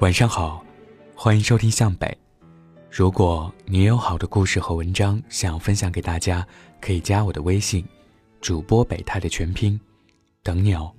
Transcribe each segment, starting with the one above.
晚上好，欢迎收听向北。如果你有好的故事和文章想要分享给大家，可以加我的微信，主播北泰的全拼，等你哦。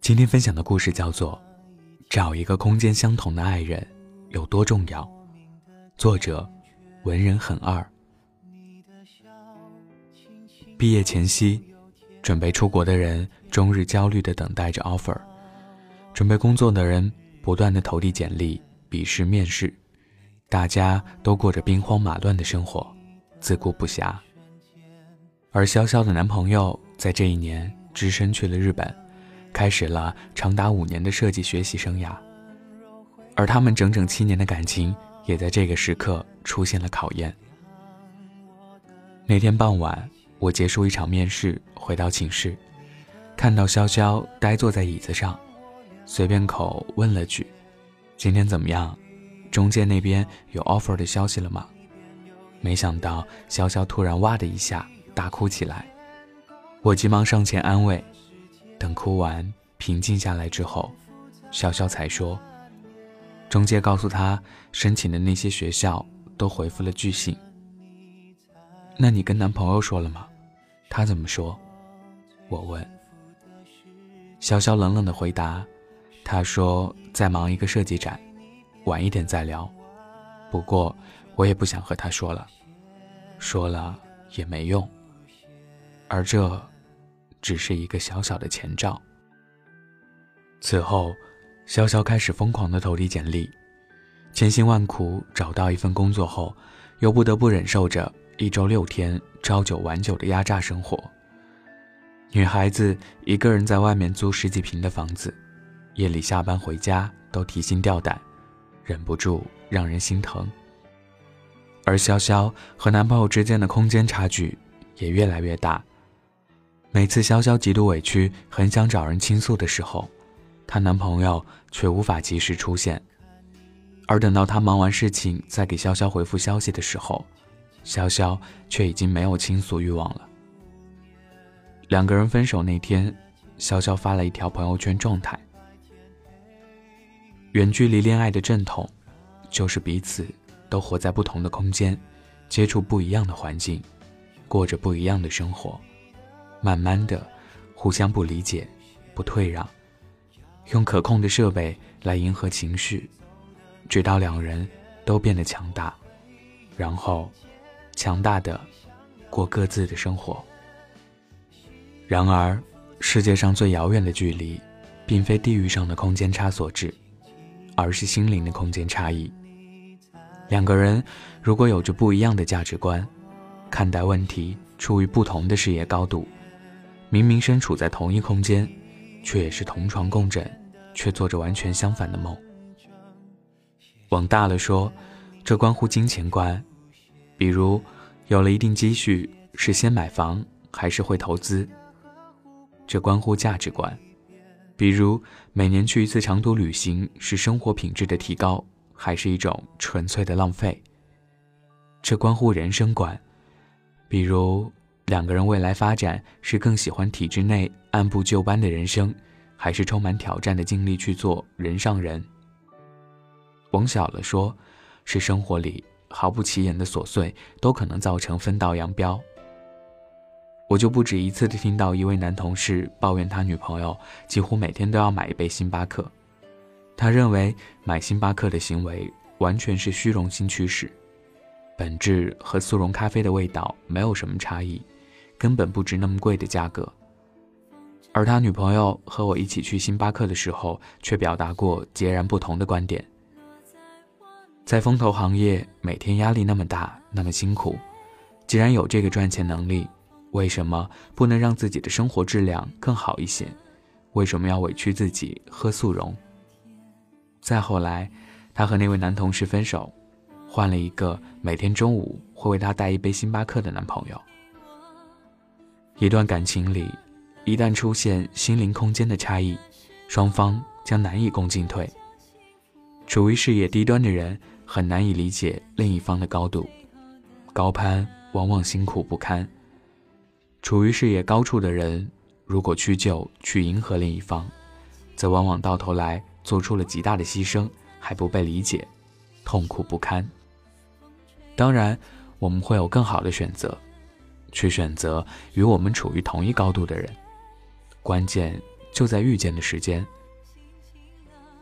今天分享的故事叫做《找一个空间相同的爱人有多重要》，作者文人很二。毕业前夕，准备出国的人终日焦虑地等待着 offer。准备工作的人不断的投递简历、笔试、面试，大家都过着兵荒马乱的生活，自顾不暇。而潇潇的男朋友在这一年只身去了日本，开始了长达五年的设计学习生涯。而他们整整七年的感情也在这个时刻出现了考验。那天傍晚，我结束一场面试，回到寝室，看到潇潇呆坐在椅子上。随便口问了句：“今天怎么样？中介那边有 offer 的消息了吗？”没想到潇潇突然哇的一下大哭起来，我急忙上前安慰。等哭完平静下来之后，潇潇才说：“中介告诉他申请的那些学校都回复了拒信。”那你跟男朋友说了吗？他怎么说？我问。潇潇冷冷的回答。他说在忙一个设计展，晚一点再聊。不过我也不想和他说了，说了也没用。而这，只是一个小小的前兆。此后，潇潇开始疯狂的投递简历，千辛万苦找到一份工作后，又不得不忍受着一周六天朝九晚九的压榨生活。女孩子一个人在外面租十几平的房子。夜里下班回家都提心吊胆，忍不住让人心疼。而潇潇和男朋友之间的空间差距也越来越大。每次潇潇极度委屈，很想找人倾诉的时候，她男朋友却无法及时出现。而等到她忙完事情再给潇潇回复消息的时候，潇潇却已经没有倾诉欲望了。两个人分手那天，潇潇发了一条朋友圈状态。远距离恋爱的阵痛，就是彼此都活在不同的空间，接触不一样的环境，过着不一样的生活，慢慢的，互相不理解，不退让，用可控的设备来迎合情绪，直到两人都变得强大，然后，强大的过各自的生活。然而，世界上最遥远的距离，并非地域上的空间差所致。而是心灵的空间差异。两个人如果有着不一样的价值观，看待问题处于不同的视野高度，明明身处在同一空间，却也是同床共枕，却做着完全相反的梦。往大了说，这关乎金钱观，比如有了一定积蓄，是先买房还是会投资？这关乎价值观。比如，每年去一次长途旅行是生活品质的提高，还是一种纯粹的浪费？这关乎人生观。比如，两个人未来发展是更喜欢体制内按部就班的人生，还是充满挑战的尽力去做人上人？往小了说，是生活里毫不起眼的琐碎都可能造成分道扬镳。我就不止一次的听到一位男同事抱怨他女朋友几乎每天都要买一杯星巴克，他认为买星巴克的行为完全是虚荣心驱使，本质和速溶咖啡的味道没有什么差异，根本不值那么贵的价格。而他女朋友和我一起去星巴克的时候，却表达过截然不同的观点。在风投行业，每天压力那么大，那么辛苦，既然有这个赚钱能力。为什么不能让自己的生活质量更好一些？为什么要委屈自己喝速溶？再后来，她和那位男同事分手，换了一个每天中午会为她带一杯星巴克的男朋友。一段感情里，一旦出现心灵空间的差异，双方将难以共进退。处于事业低端的人很难以理解另一方的高度，高攀往往辛苦不堪。处于事业高处的人，如果屈就去迎合另一方，则往往到头来做出了极大的牺牲，还不被理解，痛苦不堪。当然，我们会有更好的选择，去选择与我们处于同一高度的人。关键就在遇见的时间。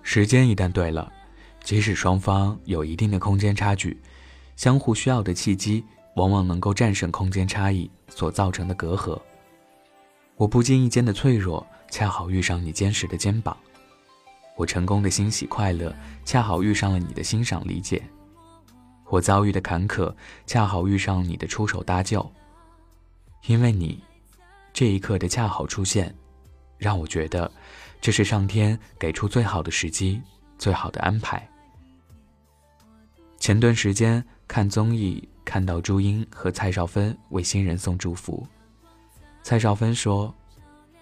时间一旦对了，即使双方有一定的空间差距，相互需要的契机往往能够战胜空间差异所造成的隔阂。我不经意间的脆弱，恰好遇上你坚实的肩膀；我成功的欣喜快乐，恰好遇上了你的欣赏理解；我遭遇的坎坷，恰好遇上你的出手搭救。因为你，这一刻的恰好出现，让我觉得。这是上天给出最好的时机，最好的安排。前段时间看综艺，看到朱茵和蔡少芬为新人送祝福。蔡少芬说：“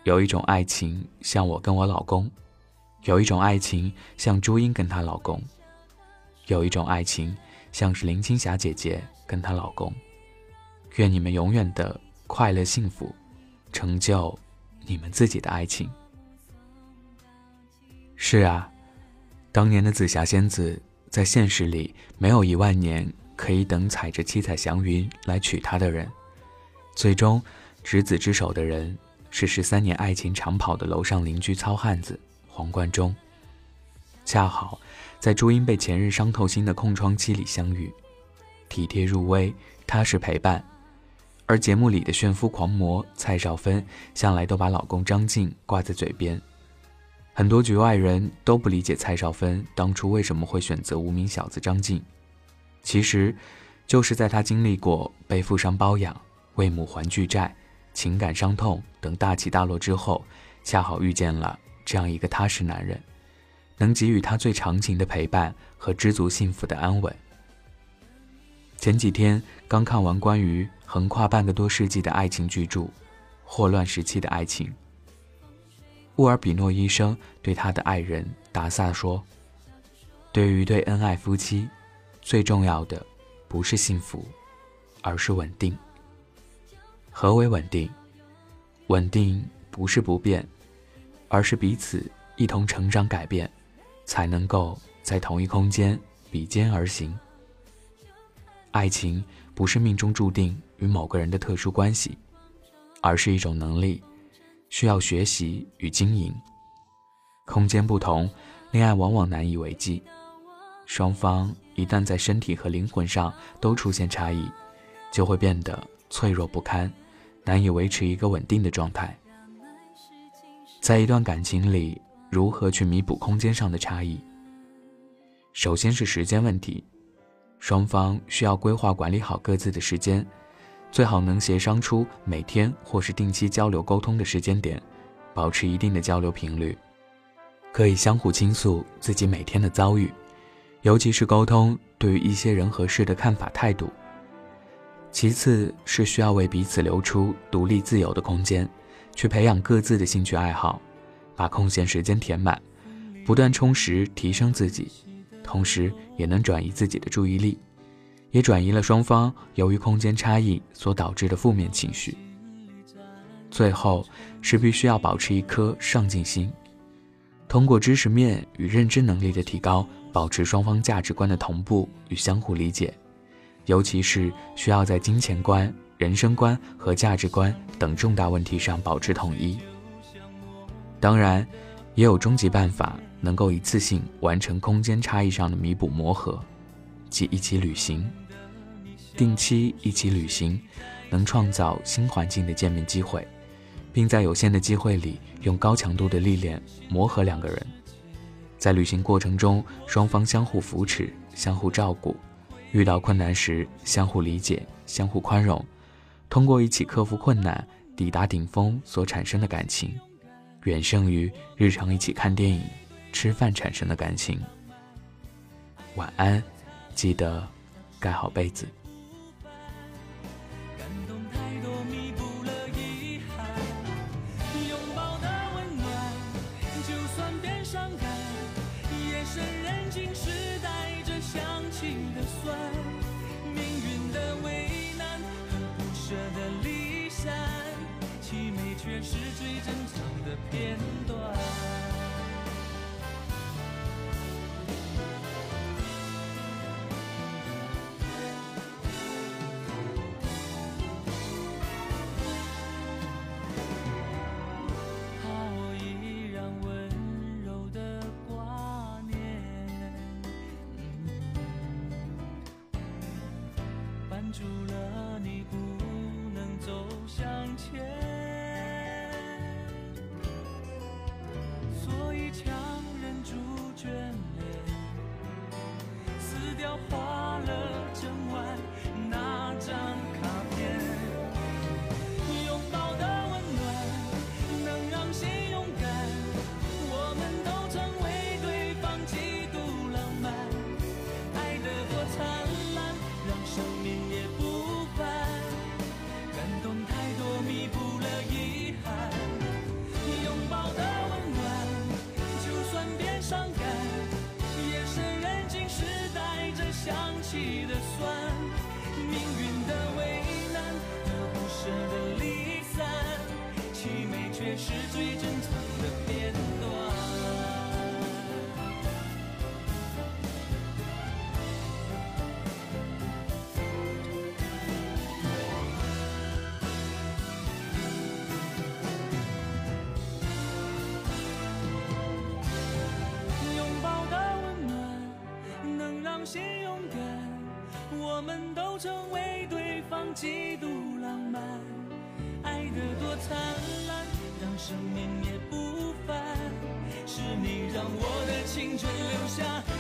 有一种爱情像我跟我老公，有一种爱情像朱茵跟她老公，有一种爱情像是林青霞姐姐跟她老公。愿你们永远的快乐幸福，成就你们自己的爱情。”是啊，当年的紫霞仙子在现实里没有一万年可以等踩着七彩祥云来娶她的人，最终执子之手的人是十三年爱情长跑的楼上邻居糙汉子黄贯中。恰好在朱茵被前任伤透心的空窗期里相遇，体贴入微，踏实陪伴。而节目里的炫夫狂魔蔡少芬向来都把老公张晋挂在嘴边。很多局外人都不理解蔡少芬当初为什么会选择无名小子张晋，其实，就是在他经历过被富商包养、为母还巨债、情感伤痛等大起大落之后，恰好遇见了这样一个踏实男人，能给予他最长情的陪伴和知足幸福的安稳。前几天刚看完关于横跨半个多世纪的爱情巨著《霍乱时期的爱情》。乌尔比诺医生对他的爱人达萨说：“对于对恩爱夫妻，最重要的不是幸福，而是稳定。何为稳定？稳定不是不变，而是彼此一同成长改变，才能够在同一空间比肩而行。爱情不是命中注定与某个人的特殊关系，而是一种能力。”需要学习与经营，空间不同，恋爱往往难以为继。双方一旦在身体和灵魂上都出现差异，就会变得脆弱不堪，难以维持一个稳定的状态。在一段感情里，如何去弥补空间上的差异？首先是时间问题，双方需要规划管理好各自的时间。最好能协商出每天或是定期交流沟通的时间点，保持一定的交流频率，可以相互倾诉自己每天的遭遇，尤其是沟通对于一些人和事的看法态度。其次是需要为彼此留出独立自由的空间，去培养各自的兴趣爱好，把空闲时间填满，不断充实提升自己，同时也能转移自己的注意力。也转移了双方由于空间差异所导致的负面情绪。最后是必须要保持一颗上进心，通过知识面与认知能力的提高，保持双方价值观的同步与相互理解，尤其是需要在金钱观、人生观和价值观等重大问题上保持统一。当然，也有终极办法能够一次性完成空间差异上的弥补磨合，即一起旅行。定期一起旅行，能创造新环境的见面机会，并在有限的机会里用高强度的历练磨合两个人。在旅行过程中，双方相互扶持、相互照顾，遇到困难时相互理解、相互宽容，通过一起克服困难、抵达顶峰所产生的感情，远胜于日常一起看电影、吃饭产生的感情。晚安，记得盖好被子。掉。想起的酸，命运的为难和不舍的离散，凄美却是最珍藏对方极度浪漫，爱得多灿烂，让生命也不凡。是你让我的青春留下。